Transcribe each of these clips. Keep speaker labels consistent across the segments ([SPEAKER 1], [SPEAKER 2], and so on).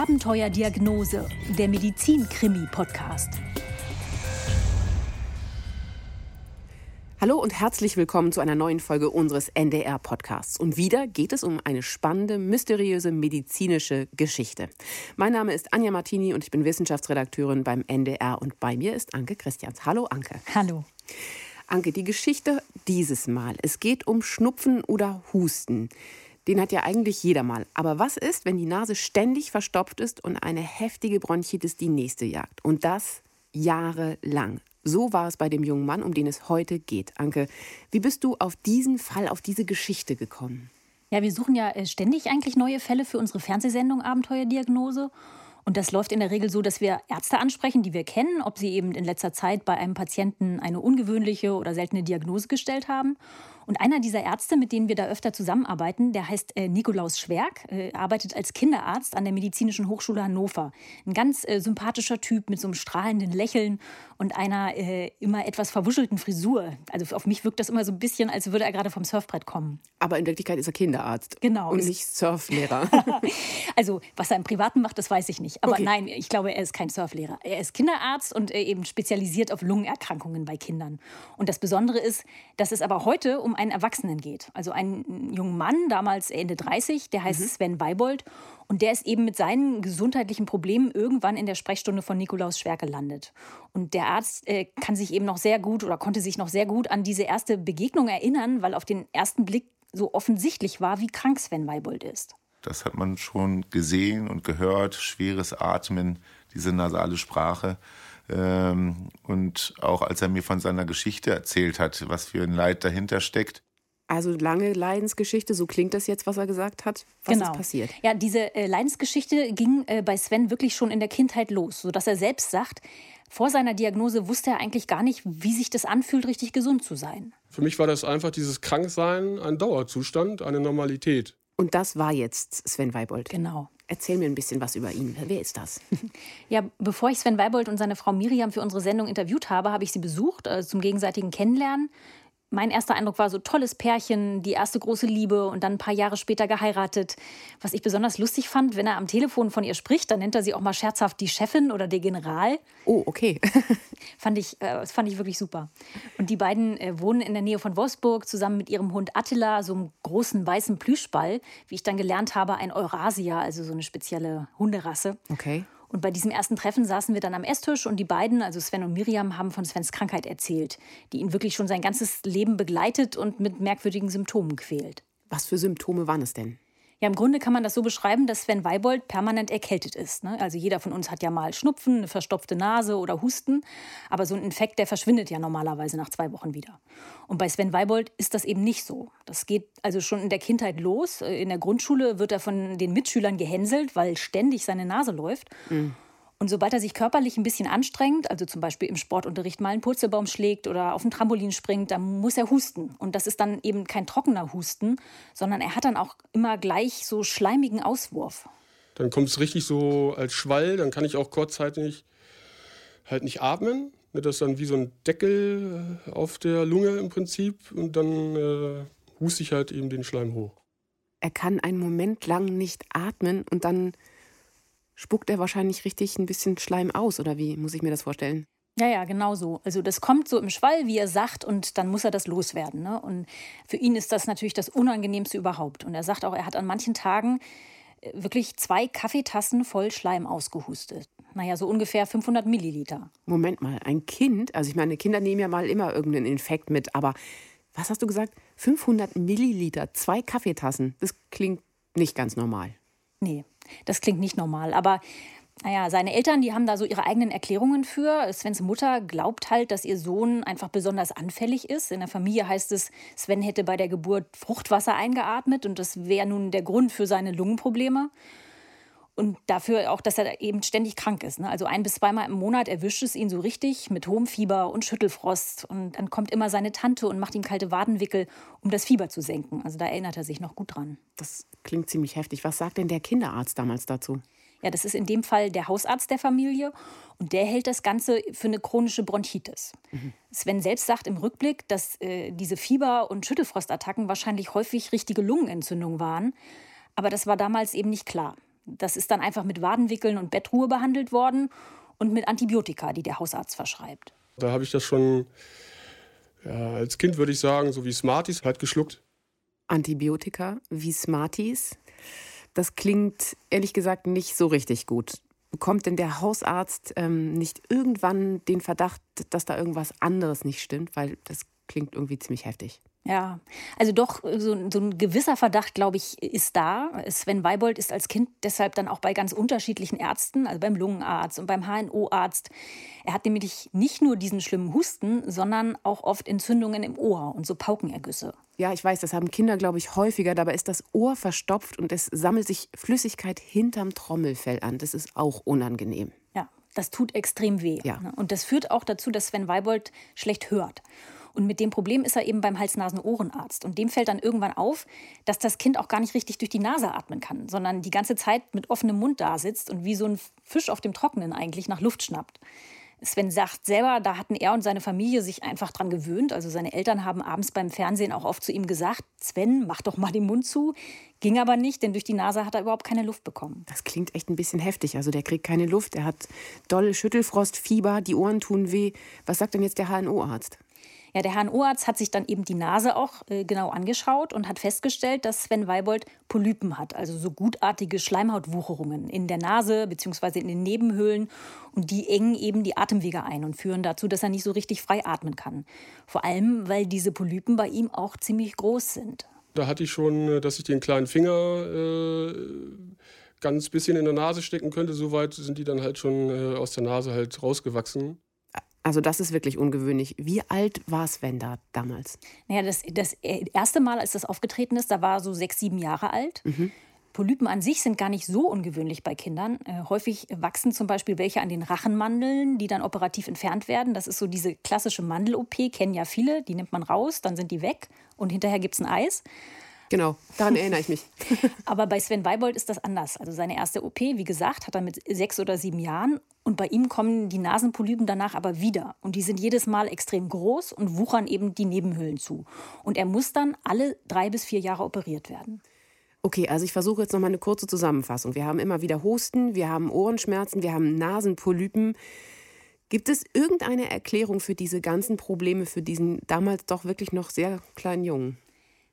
[SPEAKER 1] Abenteuerdiagnose, der Medizin-Krimi-Podcast.
[SPEAKER 2] Hallo und herzlich willkommen zu einer neuen Folge unseres NDR-Podcasts. Und wieder geht es um eine spannende, mysteriöse medizinische Geschichte. Mein Name ist Anja Martini und ich bin Wissenschaftsredakteurin beim NDR. Und bei mir ist Anke Christians. Hallo, Anke.
[SPEAKER 1] Hallo.
[SPEAKER 2] Anke, die Geschichte dieses Mal. Es geht um Schnupfen oder Husten. Den hat ja eigentlich jeder mal. Aber was ist, wenn die Nase ständig verstopft ist und eine heftige Bronchitis die nächste jagt? Und das jahrelang. So war es bei dem jungen Mann, um den es heute geht. Anke, wie bist du auf diesen Fall, auf diese Geschichte gekommen?
[SPEAKER 1] Ja, wir suchen ja äh, ständig eigentlich neue Fälle für unsere Fernsehsendung Abenteuerdiagnose. Und das läuft in der Regel so, dass wir Ärzte ansprechen, die wir kennen, ob sie eben in letzter Zeit bei einem Patienten eine ungewöhnliche oder seltene Diagnose gestellt haben. Und einer dieser Ärzte, mit denen wir da öfter zusammenarbeiten, der heißt äh, Nikolaus Schwerk, äh, arbeitet als Kinderarzt an der Medizinischen Hochschule Hannover. Ein ganz äh, sympathischer Typ mit so einem strahlenden Lächeln und einer äh, immer etwas verwuschelten Frisur. Also auf mich wirkt das immer so ein bisschen, als würde er gerade vom Surfbrett kommen.
[SPEAKER 2] Aber in Wirklichkeit ist er Kinderarzt.
[SPEAKER 1] Genau.
[SPEAKER 2] Und nicht Surflehrer.
[SPEAKER 1] also, was er im Privaten macht, das weiß ich nicht. Aber okay. nein, ich glaube, er ist kein Surflehrer. Er ist Kinderarzt und äh, eben spezialisiert auf Lungenerkrankungen bei Kindern. Und das Besondere ist, dass es aber heute um einen Erwachsenen geht. Also einen jungen Mann, damals Ende 30, der heißt mhm. Sven Weibold. Und der ist eben mit seinen gesundheitlichen Problemen irgendwann in der Sprechstunde von Nikolaus Schwer gelandet. Und der Arzt äh, kann sich eben noch sehr gut oder konnte sich noch sehr gut an diese erste Begegnung erinnern, weil auf den ersten Blick so offensichtlich war, wie krank Sven Weibold ist.
[SPEAKER 3] Das hat man schon gesehen und gehört. Schweres Atmen, diese nasale Sprache. Ähm, und auch als er mir von seiner Geschichte erzählt hat, was für ein Leid dahinter steckt.
[SPEAKER 2] Also lange Leidensgeschichte, so klingt das jetzt, was er gesagt hat. Was
[SPEAKER 1] genau.
[SPEAKER 2] ist passiert?
[SPEAKER 1] Ja, diese äh, Leidensgeschichte ging äh, bei Sven wirklich schon in der Kindheit los, sodass er selbst sagt, vor seiner Diagnose wusste er eigentlich gar nicht, wie sich das anfühlt, richtig gesund zu sein.
[SPEAKER 4] Für mich war das einfach dieses Kranksein ein Dauerzustand, eine Normalität.
[SPEAKER 2] Und das war jetzt Sven Weibold.
[SPEAKER 1] Genau.
[SPEAKER 2] Erzähl mir ein bisschen was über ihn. Wer ist das?
[SPEAKER 1] Ja, bevor ich Sven Weibold und seine Frau Miriam für unsere Sendung interviewt habe, habe ich sie besucht äh, zum gegenseitigen Kennenlernen mein erster Eindruck war so tolles Pärchen, die erste große Liebe und dann ein paar Jahre später geheiratet. Was ich besonders lustig fand, wenn er am Telefon von ihr spricht, dann nennt er sie auch mal scherzhaft die Chefin oder der General.
[SPEAKER 2] Oh, okay.
[SPEAKER 1] fand ich, äh, das fand ich wirklich super. Und die beiden äh, wohnen in der Nähe von Wolfsburg zusammen mit ihrem Hund Attila, so einem großen weißen Plüschball, wie ich dann gelernt habe, ein Eurasia, also so eine spezielle Hunderasse.
[SPEAKER 2] Okay.
[SPEAKER 1] Und bei diesem ersten Treffen saßen wir dann am Esstisch und die beiden, also Sven und Miriam, haben von Svens Krankheit erzählt, die ihn wirklich schon sein ganzes Leben begleitet und mit merkwürdigen Symptomen quält.
[SPEAKER 2] Was für Symptome waren es denn?
[SPEAKER 1] Ja, im Grunde kann man das so beschreiben, dass Sven Weibold permanent erkältet ist. Ne? Also jeder von uns hat ja mal Schnupfen, eine verstopfte Nase oder Husten. Aber so ein Infekt, der verschwindet ja normalerweise nach zwei Wochen wieder. Und bei Sven Weibold ist das eben nicht so. Das geht also schon in der Kindheit los. In der Grundschule wird er von den Mitschülern gehänselt, weil ständig seine Nase läuft. Mhm. Und sobald er sich körperlich ein bisschen anstrengt, also zum Beispiel im Sportunterricht mal einen Purzelbaum schlägt oder auf ein Trampolin springt, dann muss er husten. Und das ist dann eben kein trockener Husten, sondern er hat dann auch immer gleich so schleimigen Auswurf.
[SPEAKER 4] Dann kommt es richtig so als Schwall, dann kann ich auch kurzzeitig halt nicht atmen. Das ist dann wie so ein Deckel äh, auf der Lunge im Prinzip und dann äh, huste ich halt eben den Schleim hoch.
[SPEAKER 2] Er kann einen Moment lang nicht atmen und dann spuckt er wahrscheinlich richtig ein bisschen Schleim aus, oder wie muss ich mir das vorstellen?
[SPEAKER 1] Ja, ja, genau so. Also das kommt so im Schwall, wie er sagt, und dann muss er das loswerden. Ne? Und für ihn ist das natürlich das Unangenehmste überhaupt. Und er sagt auch, er hat an manchen Tagen äh, wirklich zwei Kaffeetassen voll Schleim ausgehustet. Naja, so ungefähr 500 Milliliter.
[SPEAKER 2] Moment mal, ein Kind, also ich meine, Kinder nehmen ja mal immer irgendeinen Infekt mit, aber was hast du gesagt? 500 Milliliter, zwei Kaffeetassen, das klingt nicht ganz normal.
[SPEAKER 1] Nee, das klingt nicht normal. Aber naja, seine Eltern, die haben da so ihre eigenen Erklärungen für. Svens Mutter glaubt halt, dass ihr Sohn einfach besonders anfällig ist. In der Familie heißt es, Sven hätte bei der Geburt Fruchtwasser eingeatmet und das wäre nun der Grund für seine Lungenprobleme. Und dafür auch, dass er eben ständig krank ist. Ne? Also ein bis zweimal im Monat erwischt es ihn so richtig mit hohem Fieber und Schüttelfrost. Und dann kommt immer seine Tante und macht ihm kalte Wadenwickel, um das Fieber zu senken. Also da erinnert er sich noch gut dran.
[SPEAKER 2] Das klingt ziemlich heftig. Was sagt denn der Kinderarzt damals dazu?
[SPEAKER 1] Ja, das ist in dem Fall der Hausarzt der Familie und der hält das Ganze für eine chronische Bronchitis. Mhm. Sven selbst sagt im Rückblick, dass äh, diese Fieber- und Schüttelfrostattacken wahrscheinlich häufig richtige Lungenentzündungen waren, aber das war damals eben nicht klar. Das ist dann einfach mit Wadenwickeln und Bettruhe behandelt worden und mit Antibiotika, die der Hausarzt verschreibt.
[SPEAKER 4] Da habe ich das schon ja, als Kind, würde ich sagen, so wie Smarties halt geschluckt.
[SPEAKER 2] Antibiotika wie Smarties. Das klingt ehrlich gesagt nicht so richtig gut. Bekommt denn der Hausarzt ähm, nicht irgendwann den Verdacht, dass da irgendwas anderes nicht stimmt? Weil das klingt irgendwie ziemlich heftig.
[SPEAKER 1] Ja, also doch, so, so ein gewisser Verdacht, glaube ich, ist da. Sven Weibold ist als Kind deshalb dann auch bei ganz unterschiedlichen Ärzten, also beim Lungenarzt und beim HNO-Arzt. Er hat nämlich nicht nur diesen schlimmen Husten, sondern auch oft Entzündungen im Ohr und so Paukenergüsse.
[SPEAKER 2] Ja, ich weiß, das haben Kinder, glaube ich, häufiger. Dabei ist das Ohr verstopft und es sammelt sich Flüssigkeit hinterm Trommelfell an. Das ist auch unangenehm.
[SPEAKER 1] Ja, das tut extrem weh. Ja. Ne? Und das führt auch dazu, dass Sven Weibold schlecht hört. Und mit dem Problem ist er eben beim Hals-Nasen-Ohrenarzt. Und dem fällt dann irgendwann auf, dass das Kind auch gar nicht richtig durch die Nase atmen kann, sondern die ganze Zeit mit offenem Mund da sitzt und wie so ein Fisch auf dem Trockenen eigentlich nach Luft schnappt. Sven sagt selber, da hatten er und seine Familie sich einfach dran gewöhnt. Also seine Eltern haben abends beim Fernsehen auch oft zu ihm gesagt, Sven, mach doch mal den Mund zu. Ging aber nicht, denn durch die Nase hat er überhaupt keine Luft bekommen.
[SPEAKER 2] Das klingt echt ein bisschen heftig. Also der kriegt keine Luft, er hat dolle Schüttelfrost, Fieber, die Ohren tun weh. Was sagt denn jetzt der HNO-Arzt?
[SPEAKER 1] Ja, der HNO-Arzt hat sich dann eben die Nase auch äh, genau angeschaut und hat festgestellt, dass Sven Weibold Polypen hat, also so gutartige Schleimhautwucherungen in der Nase bzw. in den Nebenhöhlen. Und die engen eben die Atemwege ein und führen dazu, dass er nicht so richtig frei atmen kann. Vor allem, weil diese Polypen bei ihm auch ziemlich groß sind.
[SPEAKER 4] Da hatte ich schon, äh, dass ich den kleinen Finger äh, ganz bisschen in der Nase stecken könnte. Soweit sind die dann halt schon äh, aus der Nase halt rausgewachsen.
[SPEAKER 2] Also das ist wirklich ungewöhnlich. Wie alt war Sven da damals?
[SPEAKER 1] Naja, das, das erste Mal, als das aufgetreten ist, da war er so sechs, sieben Jahre alt. Mhm. Polypen an sich sind gar nicht so ungewöhnlich bei Kindern. Äh, häufig wachsen zum Beispiel welche an den Rachenmandeln, die dann operativ entfernt werden. Das ist so diese klassische Mandel-OP, kennen ja viele. Die nimmt man raus, dann sind die weg und hinterher gibt es ein Eis.
[SPEAKER 2] Genau, daran erinnere ich mich.
[SPEAKER 1] Aber bei Sven Weibold ist das anders. Also seine erste OP, wie gesagt, hat er mit sechs oder sieben Jahren. Und bei ihm kommen die Nasenpolypen danach aber wieder. Und die sind jedes Mal extrem groß und wuchern eben die Nebenhöhlen zu. Und er muss dann alle drei bis vier Jahre operiert werden.
[SPEAKER 2] Okay, also ich versuche jetzt noch mal eine kurze Zusammenfassung. Wir haben immer wieder Husten, wir haben Ohrenschmerzen, wir haben Nasenpolypen. Gibt es irgendeine Erklärung für diese ganzen Probleme für diesen damals doch wirklich noch sehr kleinen Jungen?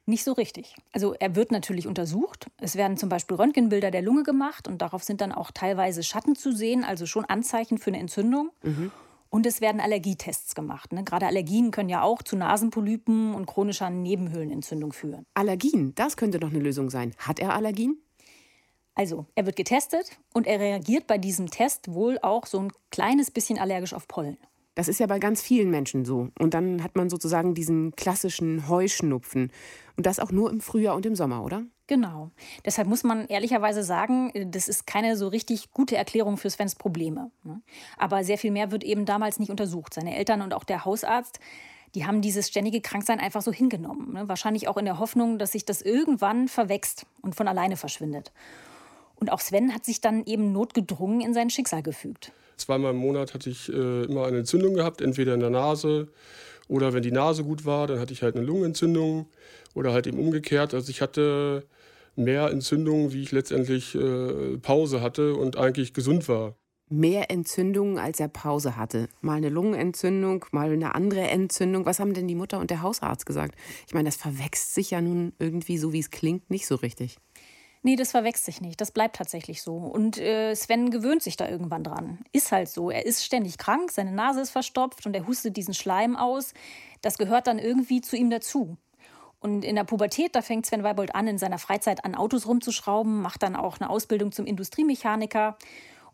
[SPEAKER 1] Nicht so richtig. Also er wird natürlich untersucht. Es werden zum Beispiel Röntgenbilder der Lunge gemacht und darauf sind dann auch teilweise Schatten zu sehen, also schon Anzeichen für eine Entzündung. Mhm. Und es werden Allergietests gemacht. Ne? Gerade Allergien können ja auch zu Nasenpolypen und chronischer Nebenhöhlenentzündung führen.
[SPEAKER 2] Allergien, das könnte doch eine Lösung sein. Hat er Allergien?
[SPEAKER 1] Also, er wird getestet und er reagiert bei diesem Test wohl auch so ein kleines bisschen allergisch auf Pollen.
[SPEAKER 2] Das ist ja bei ganz vielen Menschen so. Und dann hat man sozusagen diesen klassischen Heuschnupfen. Und das auch nur im Frühjahr und im Sommer, oder?
[SPEAKER 1] Genau. Deshalb muss man ehrlicherweise sagen, das ist keine so richtig gute Erklärung für Svens Probleme. Ne? Aber sehr viel mehr wird eben damals nicht untersucht. Seine Eltern und auch der Hausarzt, die haben dieses ständige Kranksein einfach so hingenommen. Ne? Wahrscheinlich auch in der Hoffnung, dass sich das irgendwann verwächst und von alleine verschwindet. Und auch Sven hat sich dann eben notgedrungen in sein Schicksal gefügt.
[SPEAKER 4] Zweimal im Monat hatte ich äh, immer eine Entzündung gehabt, entweder in der Nase oder wenn die Nase gut war, dann hatte ich halt eine Lungenentzündung oder halt eben umgekehrt. Also ich hatte mehr Entzündungen, wie ich letztendlich äh, Pause hatte und eigentlich gesund war.
[SPEAKER 2] Mehr Entzündungen, als er Pause hatte. Mal eine Lungenentzündung, mal eine andere Entzündung. Was haben denn die Mutter und der Hausarzt gesagt? Ich meine, das verwechselt sich ja nun irgendwie, so wie es klingt, nicht so richtig.
[SPEAKER 1] Nee, das verwechselt sich nicht. Das bleibt tatsächlich so. Und äh, Sven gewöhnt sich da irgendwann dran. Ist halt so. Er ist ständig krank, seine Nase ist verstopft und er hustet diesen Schleim aus. Das gehört dann irgendwie zu ihm dazu. Und in der Pubertät, da fängt Sven Weibold an, in seiner Freizeit an Autos rumzuschrauben, macht dann auch eine Ausbildung zum Industriemechaniker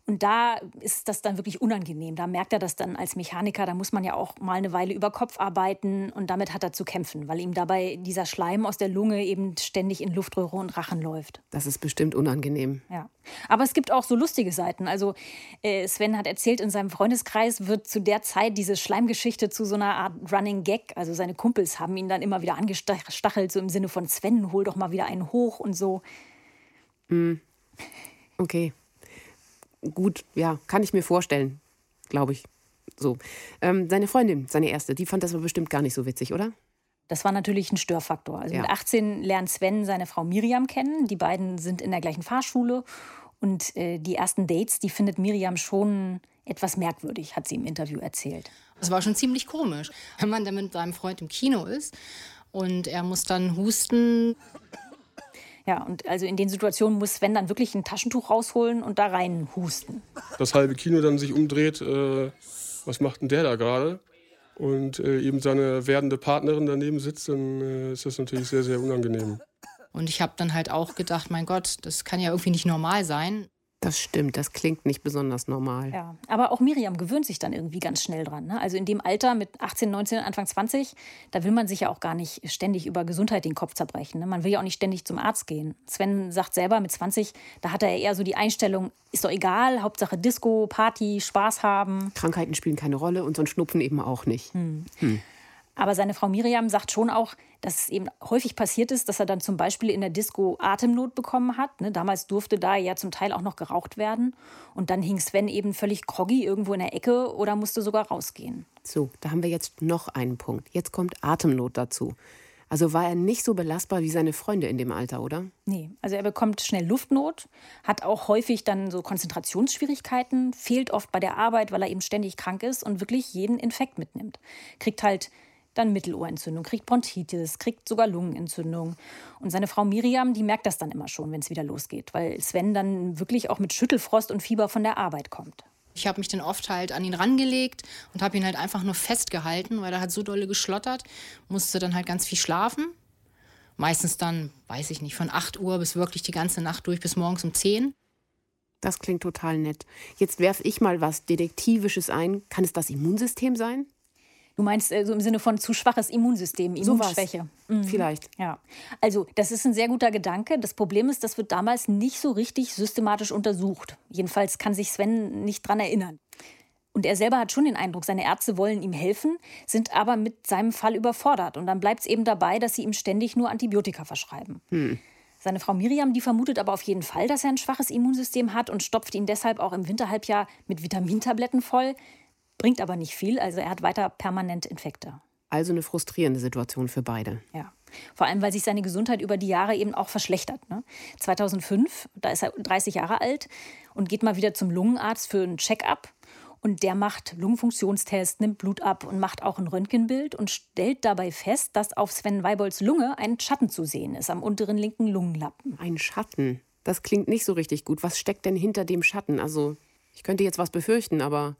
[SPEAKER 1] und da ist das dann wirklich unangenehm. Da merkt er das dann als Mechaniker, da muss man ja auch mal eine Weile über Kopf arbeiten und damit hat er zu kämpfen, weil ihm dabei dieser Schleim aus der Lunge eben ständig in Luftröhre und Rachen läuft.
[SPEAKER 2] Das ist bestimmt unangenehm.
[SPEAKER 1] Ja. Aber es gibt auch so lustige Seiten. Also äh, Sven hat erzählt, in seinem Freundeskreis wird zu der Zeit diese Schleimgeschichte zu so einer Art Running Gag. Also seine Kumpels haben ihn dann immer wieder angestachelt, so im Sinne von Sven, hol doch mal wieder einen hoch und so.
[SPEAKER 2] Mm. Okay gut, ja, kann ich mir vorstellen, glaube ich. So. Ähm, seine Freundin, seine erste, die fand das aber bestimmt gar nicht so witzig, oder?
[SPEAKER 1] Das war natürlich ein Störfaktor. Also ja. mit 18 lernt Sven seine Frau Miriam kennen. Die beiden sind in der gleichen Fahrschule. Und äh, die ersten Dates, die findet Miriam schon etwas merkwürdig, hat sie im Interview erzählt.
[SPEAKER 5] Es war schon ziemlich komisch, wenn man dann mit seinem Freund im Kino ist und er muss dann husten.
[SPEAKER 1] Ja, und also in den Situationen muss Sven dann wirklich ein Taschentuch rausholen und da rein husten.
[SPEAKER 4] Das halbe Kino dann sich umdreht, äh, was macht denn der da gerade? Und äh, eben seine werdende Partnerin daneben sitzt, dann äh, ist das natürlich sehr, sehr unangenehm.
[SPEAKER 5] Und ich habe dann halt auch gedacht, mein Gott, das kann ja irgendwie nicht normal sein.
[SPEAKER 2] Das stimmt, das klingt nicht besonders normal.
[SPEAKER 1] Ja, aber auch Miriam gewöhnt sich dann irgendwie ganz schnell dran. Ne? Also in dem Alter mit 18, 19, Anfang 20, da will man sich ja auch gar nicht ständig über Gesundheit den Kopf zerbrechen. Ne? Man will ja auch nicht ständig zum Arzt gehen. Sven sagt selber, mit 20, da hat er eher so die Einstellung, ist doch egal, Hauptsache Disco, Party, Spaß haben.
[SPEAKER 2] Krankheiten spielen keine Rolle und so ein Schnupfen eben auch nicht. Hm. Hm.
[SPEAKER 1] Aber seine Frau Miriam sagt schon auch, dass es eben häufig passiert ist, dass er dann zum Beispiel in der Disco Atemnot bekommen hat. Ne, damals durfte da ja zum Teil auch noch geraucht werden. Und dann hing Sven eben völlig groggy irgendwo in der Ecke oder musste sogar rausgehen.
[SPEAKER 2] So, da haben wir jetzt noch einen Punkt. Jetzt kommt Atemnot dazu. Also war er nicht so belastbar wie seine Freunde in dem Alter, oder?
[SPEAKER 1] Nee, also er bekommt schnell Luftnot, hat auch häufig dann so Konzentrationsschwierigkeiten, fehlt oft bei der Arbeit, weil er eben ständig krank ist und wirklich jeden Infekt mitnimmt. Kriegt halt dann Mittelohrentzündung, kriegt Bronchitis, kriegt sogar Lungenentzündung. Und seine Frau Miriam, die merkt das dann immer schon, wenn es wieder losgeht, weil Sven dann wirklich auch mit Schüttelfrost und Fieber von der Arbeit kommt.
[SPEAKER 5] Ich habe mich dann oft halt an ihn rangelegt und habe ihn halt einfach nur festgehalten, weil er hat so dolle geschlottert, musste dann halt ganz viel schlafen. Meistens dann, weiß ich nicht, von 8 Uhr bis wirklich die ganze Nacht durch bis morgens um 10.
[SPEAKER 2] Das klingt total nett. Jetzt werfe ich mal was Detektivisches ein. Kann es das Immunsystem sein?
[SPEAKER 1] Du meinst äh, so im Sinne von zu schwaches Immunsystem, Immunschwäche.
[SPEAKER 2] So mhm. Vielleicht.
[SPEAKER 1] Ja. Also, das ist ein sehr guter Gedanke. Das Problem ist, das wird damals nicht so richtig systematisch untersucht. Jedenfalls kann sich Sven nicht dran erinnern. Und er selber hat schon den Eindruck, seine Ärzte wollen ihm helfen, sind aber mit seinem Fall überfordert. Und dann bleibt es eben dabei, dass sie ihm ständig nur Antibiotika verschreiben. Hm. Seine Frau Miriam, die vermutet aber auf jeden Fall, dass er ein schwaches Immunsystem hat und stopft ihn deshalb auch im Winterhalbjahr mit Vitamintabletten voll. Bringt aber nicht viel, also er hat weiter permanent Infekte.
[SPEAKER 2] Also eine frustrierende Situation für beide.
[SPEAKER 1] Ja. Vor allem, weil sich seine Gesundheit über die Jahre eben auch verschlechtert. Ne? 2005, da ist er 30 Jahre alt und geht mal wieder zum Lungenarzt für einen Check-up. Und der macht Lungenfunktionstest, nimmt Blut ab und macht auch ein Röntgenbild und stellt dabei fest, dass auf Sven Weibolds Lunge ein Schatten zu sehen ist am unteren linken Lungenlappen.
[SPEAKER 2] Ein Schatten? Das klingt nicht so richtig gut. Was steckt denn hinter dem Schatten? Also, ich könnte jetzt was befürchten, aber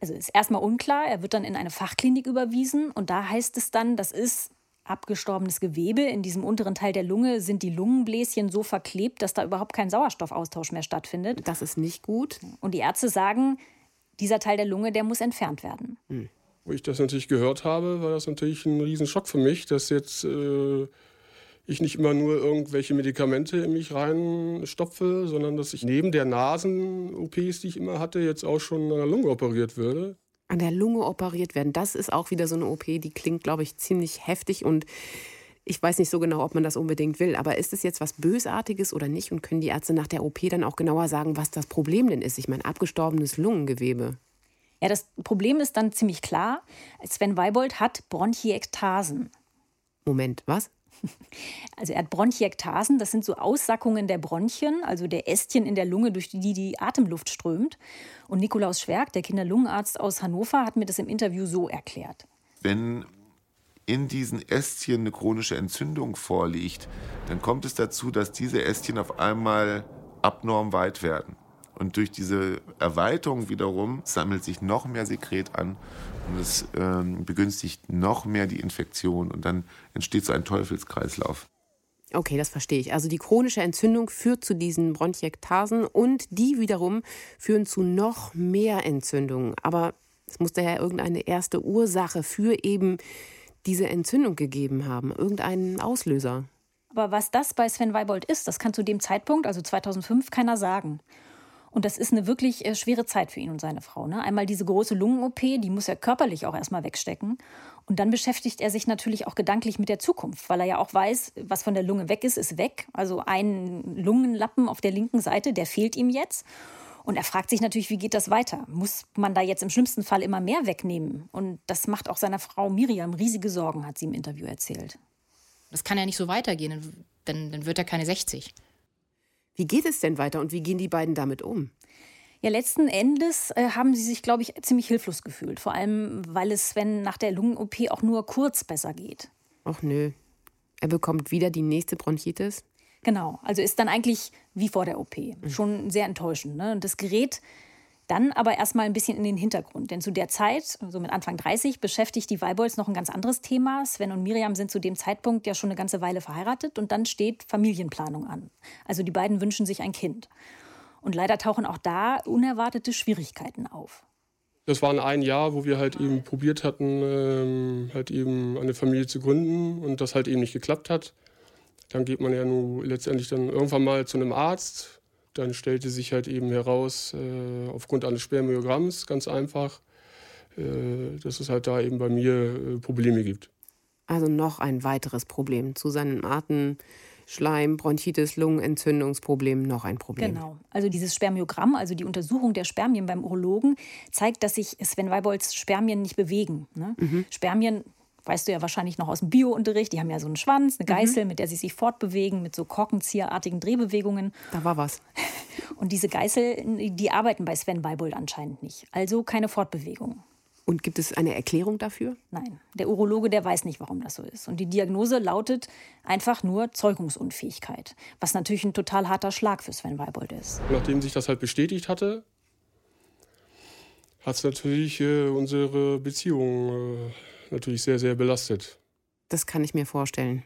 [SPEAKER 1] also ist erstmal unklar. Er wird dann in eine Fachklinik überwiesen und da heißt es dann, das ist abgestorbenes Gewebe. In diesem unteren Teil der Lunge sind die Lungenbläschen so verklebt, dass da überhaupt kein Sauerstoffaustausch mehr stattfindet.
[SPEAKER 2] Das ist nicht gut.
[SPEAKER 1] Und die Ärzte sagen, dieser Teil der Lunge, der muss entfernt werden. Hm.
[SPEAKER 4] Wo ich das natürlich gehört habe, war das natürlich ein Riesenschock für mich, dass jetzt äh, ich nicht immer nur irgendwelche Medikamente in mich reinstopfe, sondern dass ich neben der Nasen-OPs, die ich immer hatte, jetzt auch schon an der Lunge operiert würde.
[SPEAKER 2] An der Lunge operiert werden, das ist auch wieder so eine OP, die klingt, glaube ich, ziemlich heftig und ich weiß nicht so genau, ob man das unbedingt will, aber ist es jetzt was Bösartiges oder nicht? Und können die Ärzte nach der OP dann auch genauer sagen, was das Problem denn ist? Ich meine, abgestorbenes Lungengewebe.
[SPEAKER 1] Ja, das Problem ist dann ziemlich klar. Sven Weibold hat Bronchiektasen.
[SPEAKER 2] Moment, was?
[SPEAKER 1] Also er hat Bronchiektasen, das sind so Aussackungen der Bronchien, also der Ästchen in der Lunge, durch die die Atemluft strömt. Und Nikolaus Schwerk, der Kinderlungenarzt aus Hannover, hat mir das im Interview so erklärt.
[SPEAKER 3] Wenn in diesen Ästchen eine chronische Entzündung vorliegt, dann kommt es dazu, dass diese Ästchen auf einmal abnorm weit werden. Und durch diese Erweiterung wiederum sammelt sich noch mehr Sekret an und es ähm, begünstigt noch mehr die Infektion und dann entsteht so ein Teufelskreislauf.
[SPEAKER 2] Okay, das verstehe ich. Also die chronische Entzündung führt zu diesen Bronchiektasen und die wiederum führen zu noch mehr Entzündungen. Aber es muss daher irgendeine erste Ursache für eben diese Entzündung gegeben haben, irgendeinen Auslöser.
[SPEAKER 1] Aber was das bei Sven Weibold ist, das kann zu dem Zeitpunkt, also 2005, keiner sagen. Und das ist eine wirklich äh, schwere Zeit für ihn und seine Frau. Ne? Einmal diese große Lungen-OP, die muss er körperlich auch erstmal wegstecken. Und dann beschäftigt er sich natürlich auch gedanklich mit der Zukunft, weil er ja auch weiß, was von der Lunge weg ist, ist weg. Also ein Lungenlappen auf der linken Seite, der fehlt ihm jetzt. Und er fragt sich natürlich, wie geht das weiter? Muss man da jetzt im schlimmsten Fall immer mehr wegnehmen? Und das macht auch seiner Frau Miriam riesige Sorgen, hat sie im Interview erzählt.
[SPEAKER 5] Das kann ja nicht so weitergehen, denn dann wird er keine 60.
[SPEAKER 2] Wie geht es denn weiter und wie gehen die beiden damit um?
[SPEAKER 1] Ja, letzten Endes äh, haben sie sich, glaube ich, ziemlich hilflos gefühlt. Vor allem, weil es Sven nach der Lungen-OP auch nur kurz besser geht.
[SPEAKER 2] Ach nö. Er bekommt wieder die nächste Bronchitis?
[SPEAKER 1] Genau. Also ist dann eigentlich wie vor der OP. Mhm. Schon sehr enttäuschend. Ne? Und das gerät dann aber erstmal ein bisschen in den Hintergrund. Denn zu der Zeit, so also mit Anfang 30, beschäftigt die Weibolds noch ein ganz anderes Thema. Sven und Miriam sind zu dem Zeitpunkt ja schon eine ganze Weile verheiratet und dann steht Familienplanung an. Also die beiden wünschen sich ein Kind. Und leider tauchen auch da unerwartete Schwierigkeiten auf.
[SPEAKER 4] Das war ein Jahr, wo wir halt eben probiert hatten, ähm, halt eben eine Familie zu gründen und das halt eben nicht geklappt hat. Dann geht man ja nun letztendlich dann irgendwann mal zu einem Arzt. Dann stellte sich halt eben heraus, äh, aufgrund eines Spermiogramms ganz einfach, äh, dass es halt da eben bei mir äh, Probleme gibt.
[SPEAKER 2] Also noch ein weiteres Problem. Zu seinen Arten Schleim, Bronchitis, Lungenentzündungsproblem noch ein Problem.
[SPEAKER 1] Genau. Also dieses Spermiogramm, also die Untersuchung der Spermien beim Urologen, zeigt, dass sich Sven Weibolds Spermien nicht bewegen. Ne? Mhm. Spermien weißt du ja wahrscheinlich noch aus dem Biounterricht, die haben ja so einen Schwanz, eine mhm. Geißel, mhm. mit der sie sich fortbewegen, mit so korkenzieherartigen Drehbewegungen.
[SPEAKER 2] Da war was.
[SPEAKER 1] Und diese Geißel, die arbeiten bei Sven Weibold anscheinend nicht. Also keine Fortbewegung.
[SPEAKER 2] Und gibt es eine Erklärung dafür?
[SPEAKER 1] Nein, der Urologe, der weiß nicht, warum das so ist. Und die Diagnose lautet einfach nur Zeugungsunfähigkeit, was natürlich ein total harter Schlag für Sven Weibold ist.
[SPEAKER 4] Nachdem sich das halt bestätigt hatte, hat es natürlich äh, unsere Beziehung äh, natürlich sehr, sehr belastet.
[SPEAKER 2] Das kann ich mir vorstellen.